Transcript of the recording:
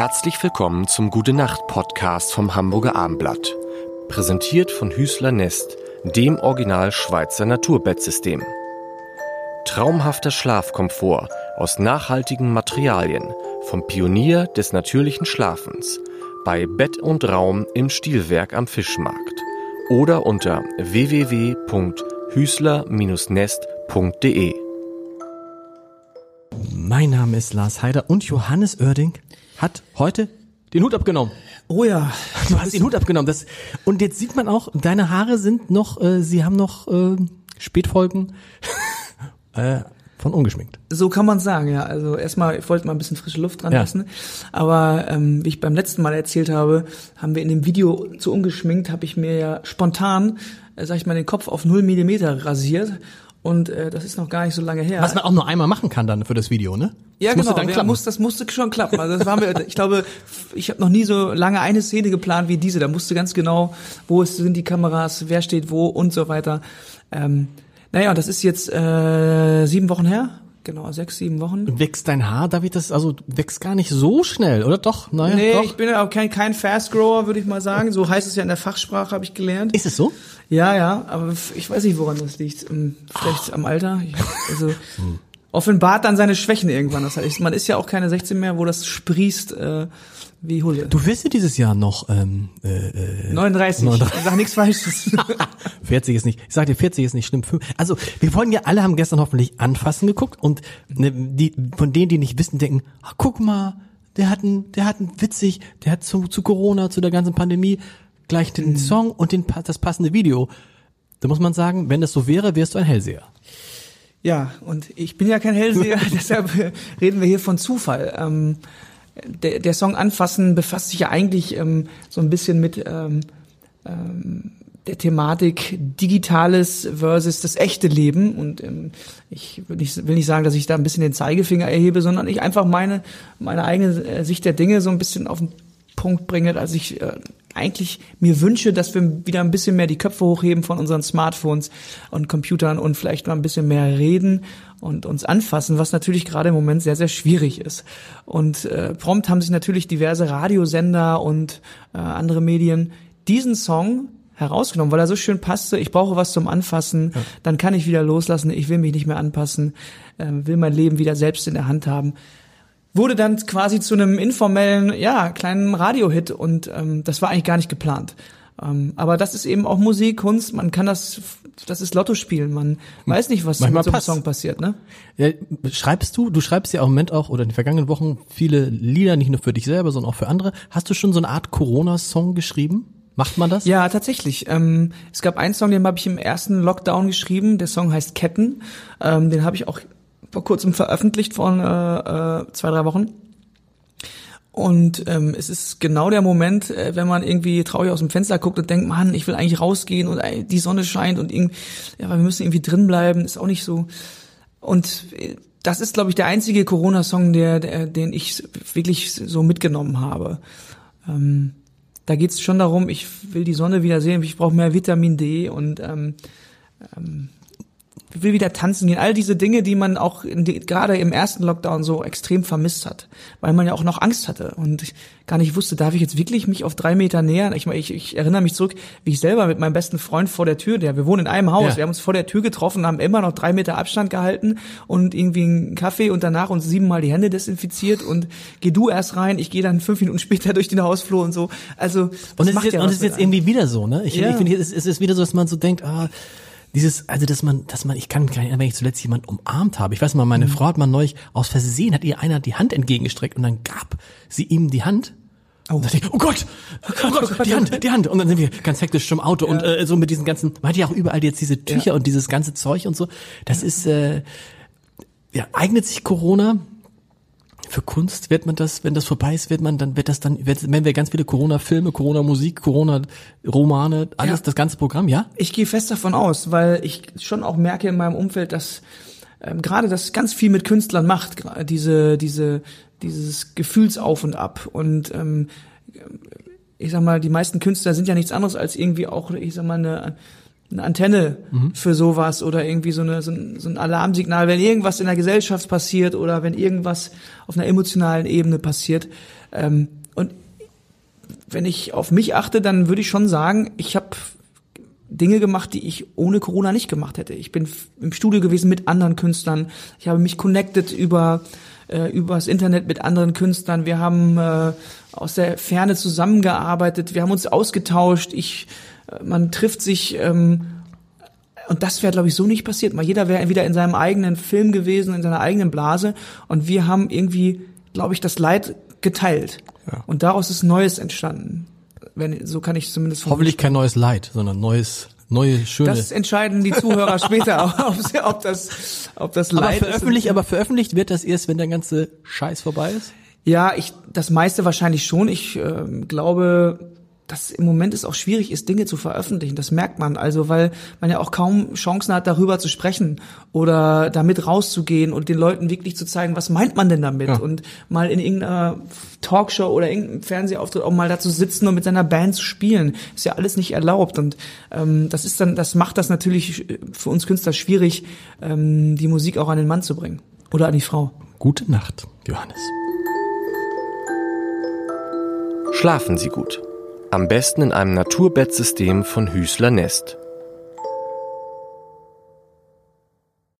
Herzlich willkommen zum Gute Nacht Podcast vom Hamburger Armblatt. Präsentiert von Hüßler Nest, dem Original Schweizer Naturbettsystem. Traumhafter Schlafkomfort aus nachhaltigen Materialien vom Pionier des natürlichen Schlafens bei Bett und Raum im Stilwerk am Fischmarkt oder unter www.hüßler-nest.de. Mein Name ist Lars Heider und Johannes Oerding hat heute den Hut abgenommen. Oh ja. Du hast den Hut abgenommen. Das, und jetzt sieht man auch, deine Haare sind noch, äh, sie haben noch äh, Spätfolgen äh, von ungeschminkt. So kann man sagen, ja. Also erstmal, ich wollte mal ein bisschen frische Luft dran Ja. lassen. Aber ähm, wie ich beim letzten Mal erzählt habe, haben wir in dem Video zu ungeschminkt, habe ich mir ja spontan, äh, sag ich mal, den Kopf auf 0 Millimeter rasiert. Und äh, das ist noch gar nicht so lange her. Was man auch nur einmal machen kann dann für das Video, ne? Ja, das genau. Dann muss, das musste schon klappen. Also das waren wir, ich glaube, ich habe noch nie so lange eine Szene geplant wie diese. Da musste ganz genau, wo es sind die Kameras, wer steht wo und so weiter. Ähm, naja, und das ist jetzt äh, sieben Wochen her. Genau, sechs, sieben Wochen. Wächst dein Haar, David, das also wächst gar nicht so schnell, oder doch? Naja, Nee, doch. ich bin auch kein, kein Fast Grower, würde ich mal sagen. So heißt es ja in der Fachsprache, habe ich gelernt. Ist es so? Ja, ja, aber ich weiß nicht, woran das liegt. Ähm, Vielleicht am Alter. Ich, also Hm. Offenbart dann seine Schwächen irgendwann. Das heißt, man ist ja auch keine 16 mehr, wo das sprießt äh, wie Hulle. Du wirst ja dieses Jahr noch ähm, äh, 39. 39. Ich sag nichts Falsches. 40 ist nicht. Ich sag dir, 40 ist nicht schlimm. Also, wir wollen ja alle haben gestern hoffentlich anfassen geguckt und ne, die von denen, die nicht wissen, denken, ach, guck mal, der hat einen, der hat einen witzig, der hat zu, zu Corona, zu der ganzen Pandemie gleich den Song und den das passende Video. Da muss man sagen, wenn das so wäre, wärst du ein Hellseher. Ja, und ich bin ja kein Hellseher, deshalb reden wir hier von Zufall. Ähm, der, der Song Anfassen befasst sich ja eigentlich ähm, so ein bisschen mit ähm, ähm, der Thematik Digitales versus das echte Leben. Und ähm, ich will nicht, will nicht sagen, dass ich da ein bisschen den Zeigefinger erhebe, sondern ich einfach meine, meine eigene äh, Sicht der Dinge so ein bisschen auf den Punkt bringe, als ich äh, eigentlich mir wünsche, dass wir wieder ein bisschen mehr die Köpfe hochheben von unseren Smartphones und Computern und vielleicht mal ein bisschen mehr reden und uns anfassen, was natürlich gerade im Moment sehr, sehr schwierig ist. Und äh, prompt haben sich natürlich diverse Radiosender und äh, andere Medien diesen Song herausgenommen, weil er so schön passte. Ich brauche was zum Anfassen, dann kann ich wieder loslassen. Ich will mich nicht mehr anpassen, äh, will mein Leben wieder selbst in der Hand haben wurde dann quasi zu einem informellen, ja, kleinen Radiohit und ähm, das war eigentlich gar nicht geplant. Ähm, aber das ist eben auch Musik, Kunst, man kann das, das ist Lotto spielen, man weiß nicht, was Manchmal mit so einem passt. Song passiert, ne? Ja, schreibst du, du schreibst ja im Moment auch oder in den vergangenen Wochen viele Lieder, nicht nur für dich selber, sondern auch für andere. Hast du schon so eine Art Corona-Song geschrieben? Macht man das? Ja, tatsächlich. Ähm, es gab einen Song, den habe ich im ersten Lockdown geschrieben. Der Song heißt Ketten. Ähm, den habe ich auch vor kurzem veröffentlicht, vor äh, äh, zwei, drei Wochen. Und ähm, es ist genau der Moment, äh, wenn man irgendwie traurig aus dem Fenster guckt und denkt, Mann, ich will eigentlich rausgehen und äh, die Sonne scheint und irgendwie, ja, wir müssen irgendwie drin bleiben, ist auch nicht so. Und äh, das ist, glaube ich, der einzige Corona-Song, der, der, den ich wirklich so mitgenommen habe. Ähm, da geht es schon darum, ich will die Sonne wieder sehen, ich brauche mehr Vitamin D und ähm, ähm, will wieder tanzen gehen. All diese Dinge, die man auch die, gerade im ersten Lockdown so extrem vermisst hat, weil man ja auch noch Angst hatte und ich gar nicht wusste, darf ich jetzt wirklich mich auf drei Meter nähern? Ich, meine, ich, ich erinnere mich zurück, wie ich selber mit meinem besten Freund vor der Tür, der wir wohnen in einem Haus, Ja. wir haben uns vor der Tür getroffen, haben immer noch drei Meter Abstand gehalten und irgendwie einen Kaffee und danach uns siebenmal die Hände desinfiziert und geh du erst rein, ich gehe dann fünf Minuten später durch den Hausflur und so. Also das Und es macht ist jetzt, ja und es ist jetzt einem. irgendwie wieder so, ne? Ich, Ja. ich finde, es, es ist wieder so, dass man so denkt, ah, dieses, also dass man, dass man, ich kann mich gar nicht erinnern, wenn ich zuletzt jemand umarmt habe. Ich weiß mal, meine Mhm. Frau hat mal neulich aus Versehen hat ihr einer die Hand entgegengestreckt und dann gab sie ihm die Hand. Oh. Und ich, oh Gott, oh Gott, die Hand, die Hand. Und dann sind wir ganz hektisch zum Auto und äh, so mit diesen ganzen, man hat ja auch überall jetzt diese Tücher und dieses ganze Zeug und so. Das ist, äh, ja, eignet sich Corona für Kunst wird man das, wenn das vorbei ist, wird man dann, wird das dann, wird, wenn wir ganz viele Corona-Filme, Corona-Musik, Corona-Romane, alles, Ja. das ganze Programm, ja? Ich gehe fest davon aus, weil ich schon auch merke in meinem Umfeld, dass ähm, gerade das ganz viel mit Künstlern macht, diese, diese, dieses Gefühlsauf und ab. Und ähm, ich sag mal, die meisten Künstler sind ja nichts anderes als irgendwie auch, ich sag mal, eine eine Antenne mhm. für sowas oder irgendwie so, eine, so, ein, so ein Alarmsignal, wenn irgendwas in der Gesellschaft passiert oder wenn irgendwas auf einer emotionalen Ebene passiert. Ähm, und wenn ich auf mich achte, dann würde ich schon sagen, ich habe Dinge gemacht, die ich ohne Corona nicht gemacht hätte. Ich bin im Studio gewesen mit anderen Künstlern. Ich habe mich connected über äh, übers Internet mit anderen Künstlern. Wir haben äh, aus der Ferne zusammengearbeitet. Wir haben uns ausgetauscht. Ich man trifft sich ähm, und das wäre, glaube ich, so nicht passiert. Mal jeder wäre wieder in seinem eigenen Film gewesen, in seiner eigenen Blase. Und wir haben irgendwie, glaube ich, das Leid geteilt. Ja. Und daraus ist Neues entstanden. Wenn, so kann ich zumindest. Hoffentlich kein neues Leid, sondern neues, neue, schöne. Das entscheiden die Zuhörer später, ob, ob, das, ob das Leid aber veröffentlicht, ist. Aber veröffentlicht wird das erst, wenn der ganze Scheiß vorbei ist? Ja, ich, das meiste wahrscheinlich schon. Ich äh, glaube, dass im Moment es auch schwierig ist, Dinge zu veröffentlichen. Das merkt man also, weil man ja auch kaum Chancen hat, darüber zu sprechen oder damit rauszugehen und den Leuten wirklich zu zeigen, was meint man denn damit? Ja. Und mal in irgendeiner Talkshow oder irgendeinem Fernsehauftritt auch mal dazu sitzen und mit seiner Band zu spielen. Ist ja alles nicht erlaubt. Und ähm, das ist dann, das macht das natürlich für uns Künstler schwierig, ähm, die Musik auch an den Mann zu bringen. Oder an die Frau. Gute Nacht, Johannes. Schlafen Sie gut. Am besten in einem Naturbettsystem von Hüßler Nest.